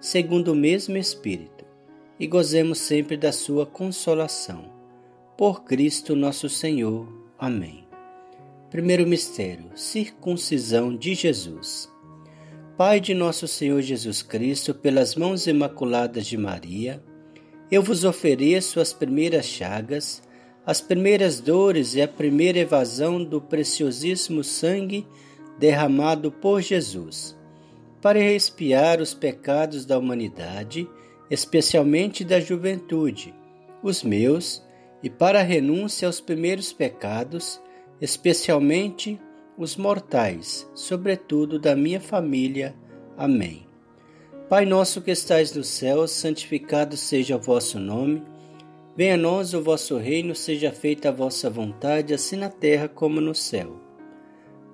segundo o mesmo Espírito, e gozemos sempre da Sua consolação. Por Cristo nosso Senhor. Amém. Primeiro mistério: circuncisão de Jesus. Pai de nosso Senhor Jesus Cristo, pelas mãos imaculadas de Maria, eu vos ofereço as primeiras chagas, as primeiras dores e a primeira evasão do preciosíssimo sangue derramado por Jesus para expiar os pecados da humanidade, especialmente da juventude, os meus, e para a renúncia aos primeiros pecados, especialmente os mortais, sobretudo da minha família. Amém. Pai nosso que estais no céu, santificado seja o vosso nome. Venha a nós o vosso reino, seja feita a vossa vontade, assim na terra como no céu.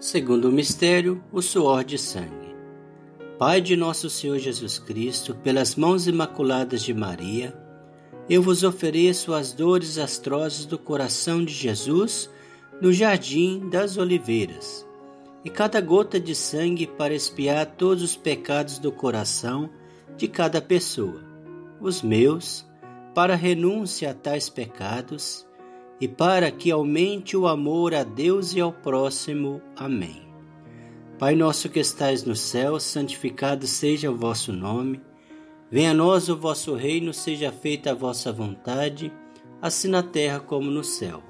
Segundo o mistério, o suor de sangue. Pai de nosso Senhor Jesus Cristo, pelas mãos imaculadas de Maria, eu vos ofereço as dores astrosas do coração de Jesus no jardim das oliveiras, e cada gota de sangue para expiar todos os pecados do coração de cada pessoa, os meus, para renúncia a tais pecados e para que aumente o amor a Deus e ao próximo. Amém. Pai nosso que estais no céu, santificado seja o vosso nome. Venha a nós o vosso reino, seja feita a vossa vontade, assim na terra como no céu.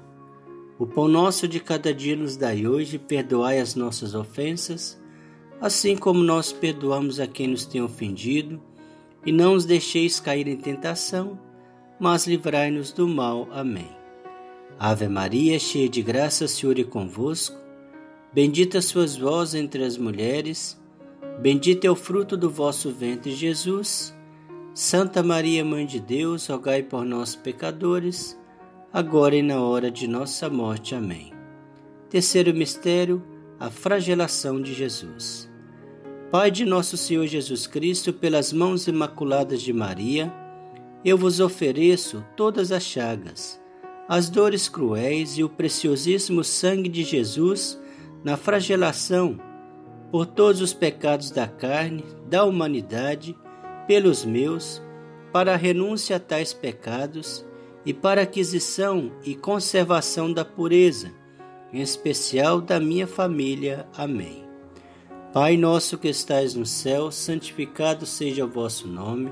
O pão nosso de cada dia nos dai hoje, perdoai as nossas ofensas, assim como nós perdoamos a quem nos tem ofendido, e não os deixeis cair em tentação, mas livrai-nos do mal. Amém. Ave Maria, cheia de graça, o Senhor é convosco. Bendita sois vós entre as mulheres, bendito é o fruto do vosso ventre, Jesus. Santa Maria, Mãe de Deus, rogai por nós, pecadores, agora e na hora de nossa morte. Amém. Terceiro mistério, a flagelação de Jesus. Pai de nosso Senhor Jesus Cristo, pelas mãos imaculadas de Maria, eu vos ofereço todas as chagas as dores cruéis e o preciosíssimo sangue de Jesus na flagelação por todos os pecados da carne, da humanidade, pelos meus, para a renúncia a tais pecados e para a aquisição e conservação da pureza, em especial da minha família. Amém. Pai nosso que estais no céu, santificado seja o vosso nome.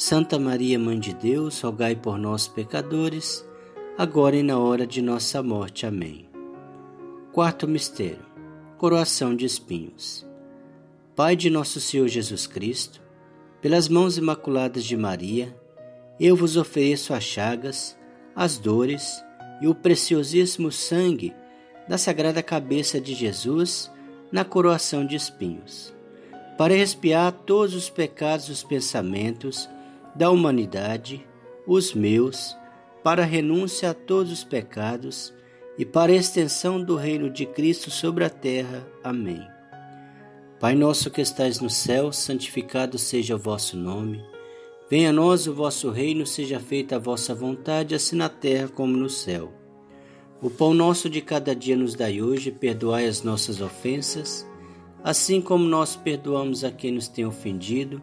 Santa Maria, Mãe de Deus, rogai por nós, pecadores, agora e na hora de nossa morte. Amém. Quarto mistério: Coroação de espinhos. Pai de nosso Senhor Jesus Cristo, pelas mãos imaculadas de Maria, eu vos ofereço as chagas, as dores e o preciosíssimo sangue da sagrada cabeça de Jesus na coroação de espinhos, para expiar todos os pecados dos pensamentos, da humanidade, os meus, para renúncia a todos os pecados e para a extensão do reino de Cristo sobre a terra. Amém. Pai nosso que estais no céu, santificado seja o vosso nome. Venha a nós o vosso reino, seja feita a vossa vontade, assim na terra como no céu. O pão nosso de cada dia nos dai hoje, perdoai as nossas ofensas, assim como nós perdoamos a quem nos tem ofendido,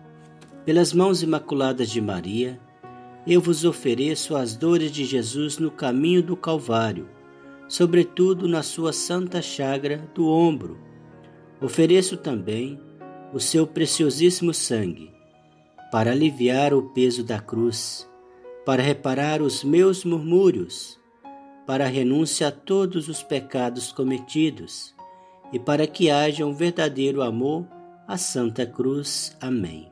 pelas mãos imaculadas de Maria, eu vos ofereço as dores de Jesus no caminho do Calvário, sobretudo na sua santa chagra do ombro. Ofereço também o seu preciosíssimo sangue para aliviar o peso da cruz, para reparar os meus murmúrios, para a renúncia a todos os pecados cometidos e para que haja um verdadeiro amor à Santa Cruz. Amém.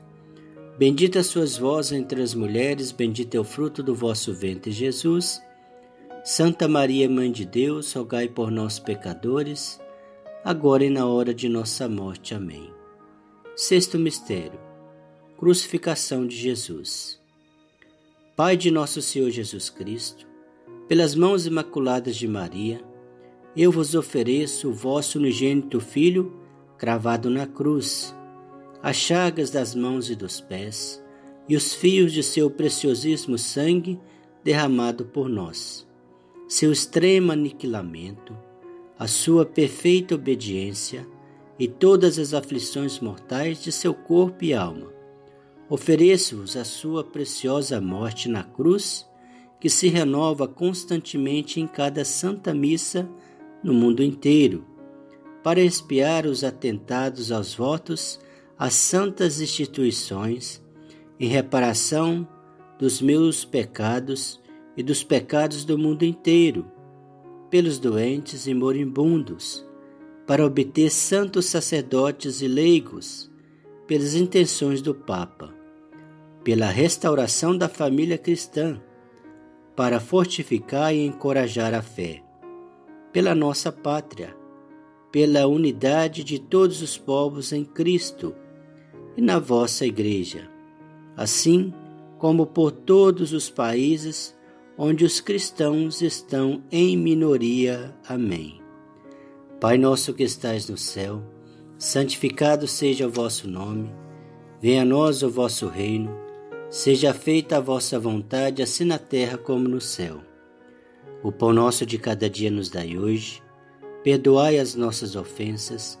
Bendita sois vós entre as mulheres, bendito é o fruto do vosso ventre, Jesus. Santa Maria, Mãe de Deus, rogai por nós, pecadores, agora e na hora de nossa morte. Amém. Sexto mistério Crucificação de Jesus. Pai de nosso Senhor Jesus Cristo, pelas mãos imaculadas de Maria, eu vos ofereço o vosso unigênito Filho cravado na cruz, as chagas das mãos e dos pés e os fios de seu preciosíssimo sangue derramado por nós, seu extremo aniquilamento, a sua perfeita obediência e todas as aflições mortais de seu corpo e alma. Ofereço-vos a sua preciosa morte na cruz, que se renova constantemente em cada santa missa no mundo inteiro, para expiar os atentados aos votos às santas instituições, em reparação dos meus pecados e dos pecados do mundo inteiro, pelos doentes e moribundos, para obter santos sacerdotes e leigos, pelas intenções do Papa pela restauração da família cristã, para fortificar e encorajar a fé, pela nossa pátria, pela unidade de todos os povos em Cristo e na vossa Igreja, assim como por todos os países onde os cristãos estão em minoria. Amém. Pai nosso que estais no céu, santificado seja o vosso nome, venha a nós o vosso reino Seja feita a vossa vontade, assim na terra como no céu. O pão nosso de cada dia nos dai hoje. Perdoai as nossas ofensas,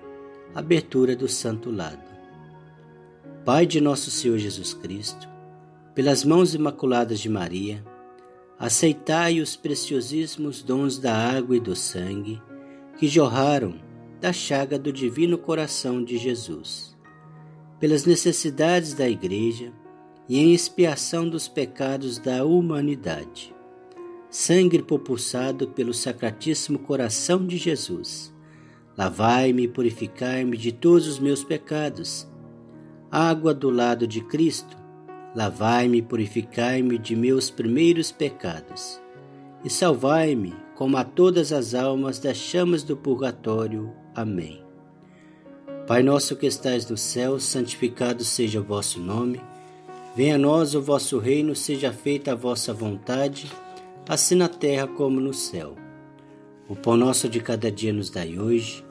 Abertura do Santo Lado. Pai de nosso Senhor Jesus Cristo, pelas mãos imaculadas de Maria, aceitai os preciosíssimos dons da água e do sangue que jorraram da chaga do divino coração de Jesus. Pelas necessidades da Igreja, e em expiação dos pecados da humanidade. Sangue propulsado pelo Sacratíssimo Coração de Jesus, lavai-me e purificai-me de todos os meus pecados. Água do lado de Cristo, lavai-me e purificai-me de meus primeiros pecados. E salvai-me, como a todas as almas das chamas do purgatório. Amém. Pai nosso que estais no céu, santificado seja o vosso nome. Venha a nós o vosso reino, seja feita a vossa vontade, assim na terra como no céu. O pão nosso de cada dia nos dai hoje.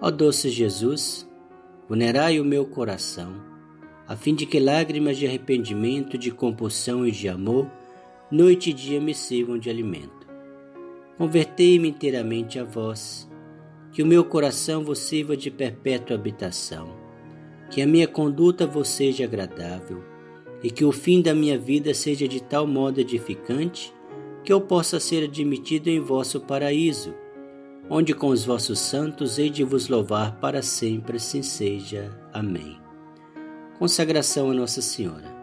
Ó doce Jesus, vulnerai o meu coração, a fim de que lágrimas de arrependimento, de compulsão e de amor, noite e dia me sirvam de alimento. Convertei-me inteiramente a vós, que o meu coração vos sirva de perpétua habitação, que a minha conduta vos seja agradável e que o fim da minha vida seja de tal modo edificante que eu possa ser admitido em vosso paraíso, onde com os vossos santos hei de vos louvar para sempre, assim seja. Amém. Consagração a Nossa Senhora.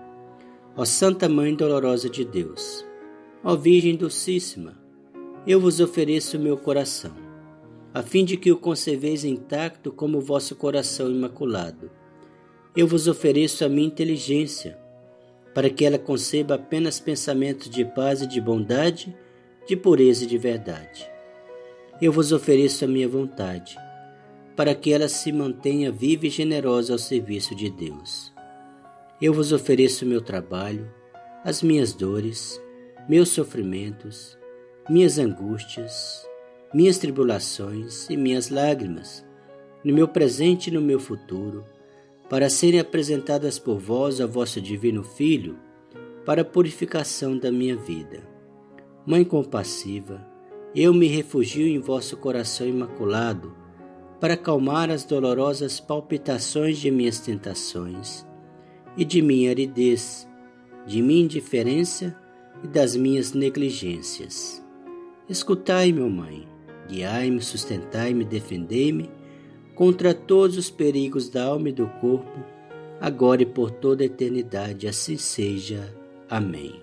Ó Santa Mãe Dolorosa de Deus, ó Virgem Docíssima, eu vos ofereço o meu coração, a fim de que o conserveis intacto como o vosso coração imaculado. Eu vos ofereço a minha inteligência, para que ela conceba apenas pensamentos de paz e de bondade, de pureza e de verdade. Eu vos ofereço a minha vontade, para que ela se mantenha viva e generosa ao serviço de Deus. Eu vos ofereço meu trabalho, as minhas dores, meus sofrimentos, minhas angústias, minhas tribulações e minhas lágrimas, no meu presente e no meu futuro, para serem apresentadas por vós ao vosso divino Filho, para a purificação da minha vida. Mãe compassiva, eu me refugio em vosso coração imaculado, para acalmar as dolorosas palpitações de minhas tentações e de minha aridez, de minha indiferença e das minhas negligências. Escutai, meu Mãe, guiai-me, sustentai-me, defendei-me contra todos os perigos da alma e do corpo, agora e por toda a eternidade. Assim seja. Amém.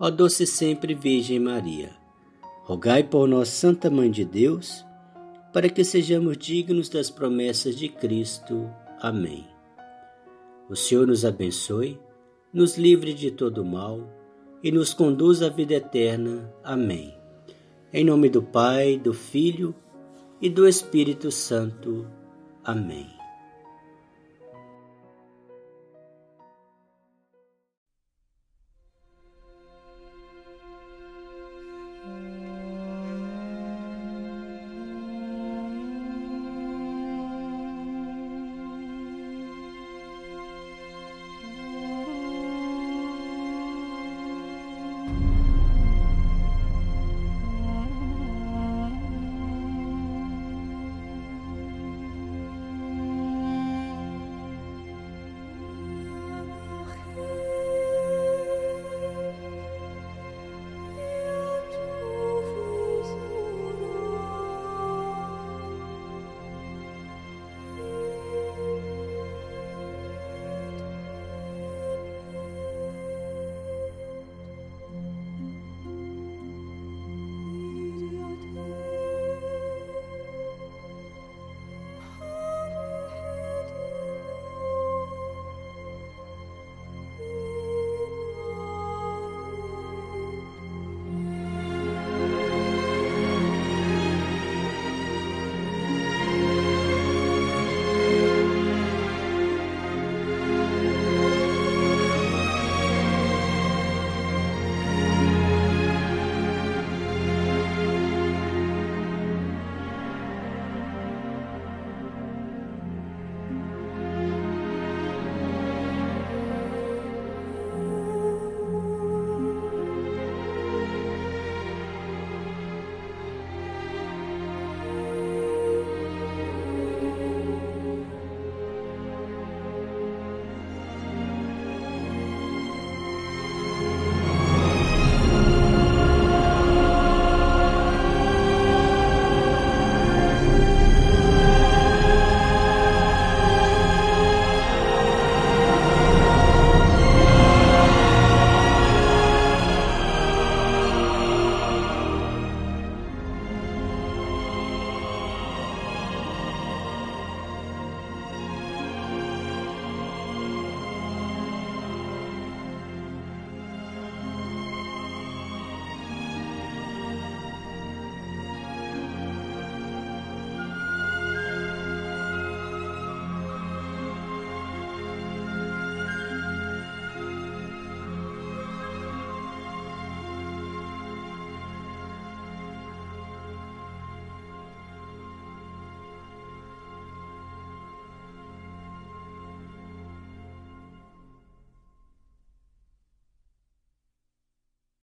ó doce sempre Virgem Maria, rogai por nós, Santa Mãe de Deus, para que sejamos dignos das promessas de Cristo. Amém. O Senhor nos abençoe, nos livre de todo mal e nos conduz à vida eterna. Amém. Em nome do Pai, do Filho e do Espírito Santo. Amém.